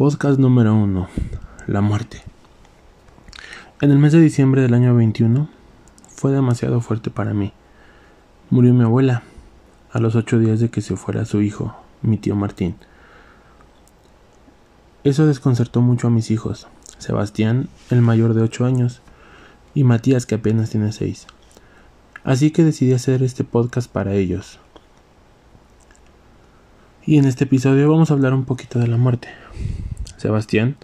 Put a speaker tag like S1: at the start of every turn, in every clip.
S1: Podcast número 1. La muerte. En el mes de diciembre del año 21 fue demasiado fuerte para mí. Murió mi abuela a los ocho días de que se fuera su hijo, mi tío Martín. Eso desconcertó mucho a mis hijos, Sebastián, el mayor de ocho años, y Matías, que apenas tiene seis. Así que decidí hacer este podcast para ellos. Y en este episodio vamos a hablar un poquito de la muerte. Sebastián,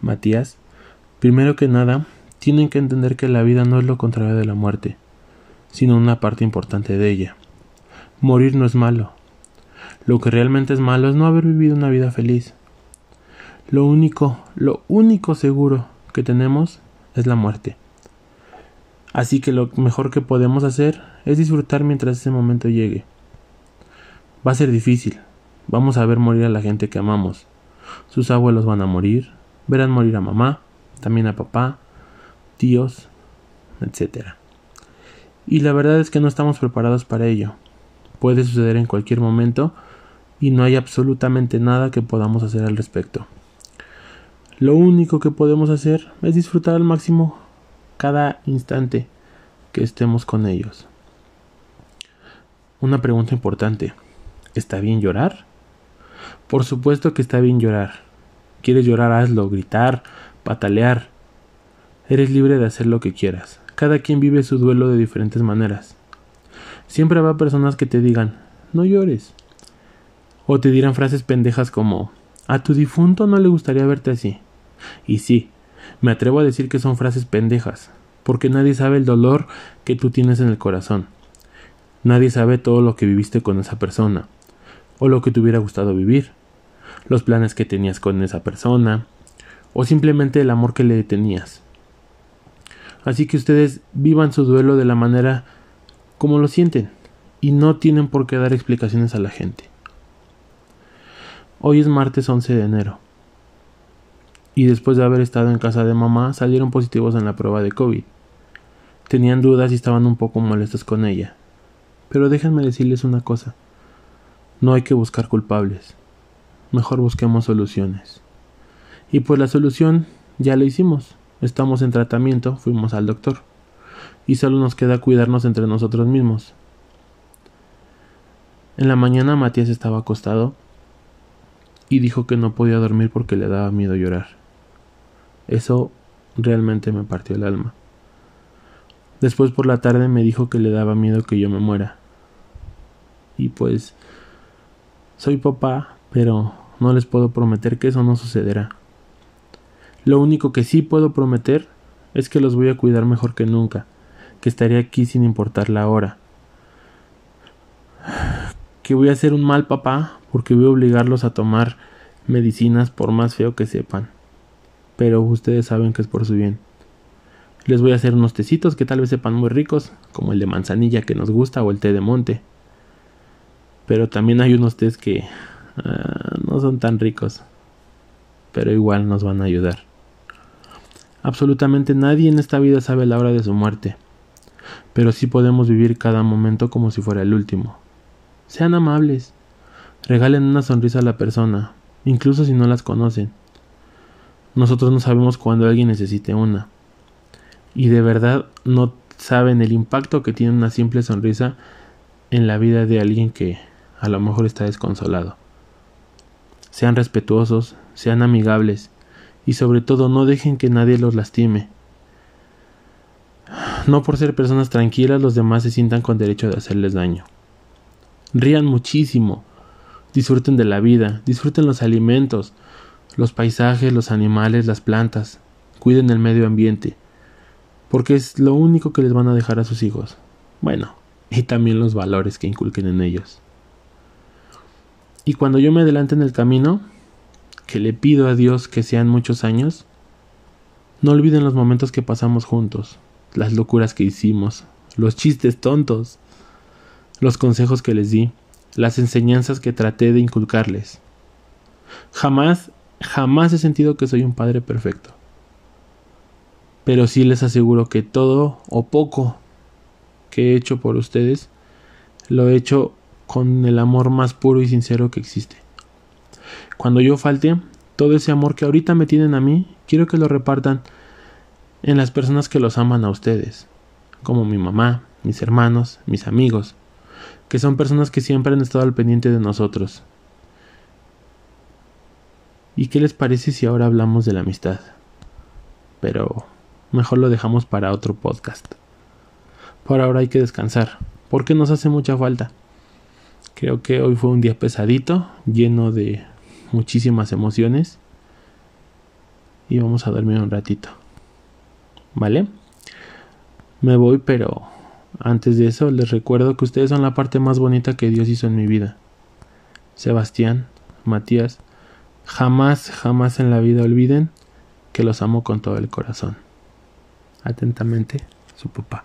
S1: Matías, primero que nada, tienen que entender que la vida no es lo contrario de la muerte, sino una parte importante de ella. Morir no es malo. Lo que realmente es malo es no haber vivido una vida feliz. Lo único, lo único seguro que tenemos es la muerte. Así que lo mejor que podemos hacer es disfrutar mientras ese momento llegue. Va a ser difícil. Vamos a ver morir a la gente que amamos. Sus abuelos van a morir, verán morir a mamá, también a papá, tíos, etc. Y la verdad es que no estamos preparados para ello. Puede suceder en cualquier momento y no hay absolutamente nada que podamos hacer al respecto. Lo único que podemos hacer es disfrutar al máximo cada instante que estemos con ellos. Una pregunta importante. ¿Está bien llorar? Por supuesto que está bien llorar. Quieres llorar, hazlo, gritar, patalear. Eres libre de hacer lo que quieras. Cada quien vive su duelo de diferentes maneras. Siempre habrá personas que te digan, no llores. O te dirán frases pendejas como, a tu difunto no le gustaría verte así. Y sí, me atrevo a decir que son frases pendejas, porque nadie sabe el dolor que tú tienes en el corazón. Nadie sabe todo lo que viviste con esa persona o lo que te hubiera gustado vivir, los planes que tenías con esa persona, o simplemente el amor que le tenías. Así que ustedes vivan su duelo de la manera como lo sienten y no tienen por qué dar explicaciones a la gente. Hoy es martes 11 de enero y después de haber estado en casa de mamá salieron positivos en la prueba de COVID. Tenían dudas y estaban un poco molestos con ella. Pero déjenme decirles una cosa. No hay que buscar culpables. Mejor busquemos soluciones. Y pues la solución ya la hicimos. Estamos en tratamiento, fuimos al doctor. Y solo nos queda cuidarnos entre nosotros mismos. En la mañana Matías estaba acostado y dijo que no podía dormir porque le daba miedo llorar. Eso realmente me partió el alma. Después por la tarde me dijo que le daba miedo que yo me muera. Y pues soy papá, pero no les puedo prometer que eso no sucederá. Lo único que sí puedo prometer es que los voy a cuidar mejor que nunca, que estaré aquí sin importar la hora. Que voy a ser un mal papá porque voy a obligarlos a tomar medicinas por más feo que sepan. Pero ustedes saben que es por su bien. Les voy a hacer unos tecitos que tal vez sepan muy ricos, como el de manzanilla que nos gusta o el té de monte. Pero también hay unos test que ah, no son tan ricos. Pero igual nos van a ayudar. Absolutamente nadie en esta vida sabe la hora de su muerte. Pero sí podemos vivir cada momento como si fuera el último. Sean amables. Regalen una sonrisa a la persona, incluso si no las conocen. Nosotros no sabemos cuándo alguien necesite una. Y de verdad no saben el impacto que tiene una simple sonrisa en la vida de alguien que a lo mejor está desconsolado. Sean respetuosos, sean amigables y sobre todo no dejen que nadie los lastime. No por ser personas tranquilas los demás se sientan con derecho de hacerles daño. Rían muchísimo, disfruten de la vida, disfruten los alimentos, los paisajes, los animales, las plantas, cuiden el medio ambiente, porque es lo único que les van a dejar a sus hijos. Bueno, y también los valores que inculquen en ellos. Y cuando yo me adelante en el camino, que le pido a Dios que sean muchos años, no olviden los momentos que pasamos juntos, las locuras que hicimos, los chistes tontos, los consejos que les di, las enseñanzas que traté de inculcarles. Jamás, jamás he sentido que soy un padre perfecto. Pero sí les aseguro que todo o poco que he hecho por ustedes, lo he hecho con el amor más puro y sincero que existe. Cuando yo falte, Todo ese amor que ahorita me tienen a mí, quiero que lo repartan en las personas que los aman a ustedes, como mi mamá, mis hermanos, mis amigos, que son personas que siempre han estado al pendiente de nosotros. ¿Y qué les parece si ahora hablamos de la amistad? Pero mejor lo dejamos para otro podcast. Por ahora hay que descansar, porque nos hace mucha falta. Creo que hoy fue un día pesadito, lleno de muchísimas emociones. Y vamos a dormir un ratito. ¿Vale? Me voy, pero antes de eso les recuerdo que ustedes son la parte más bonita que Dios hizo en mi vida. Sebastián, Matías, jamás, jamás en la vida olviden que los amo con todo el corazón. Atentamente, su papá.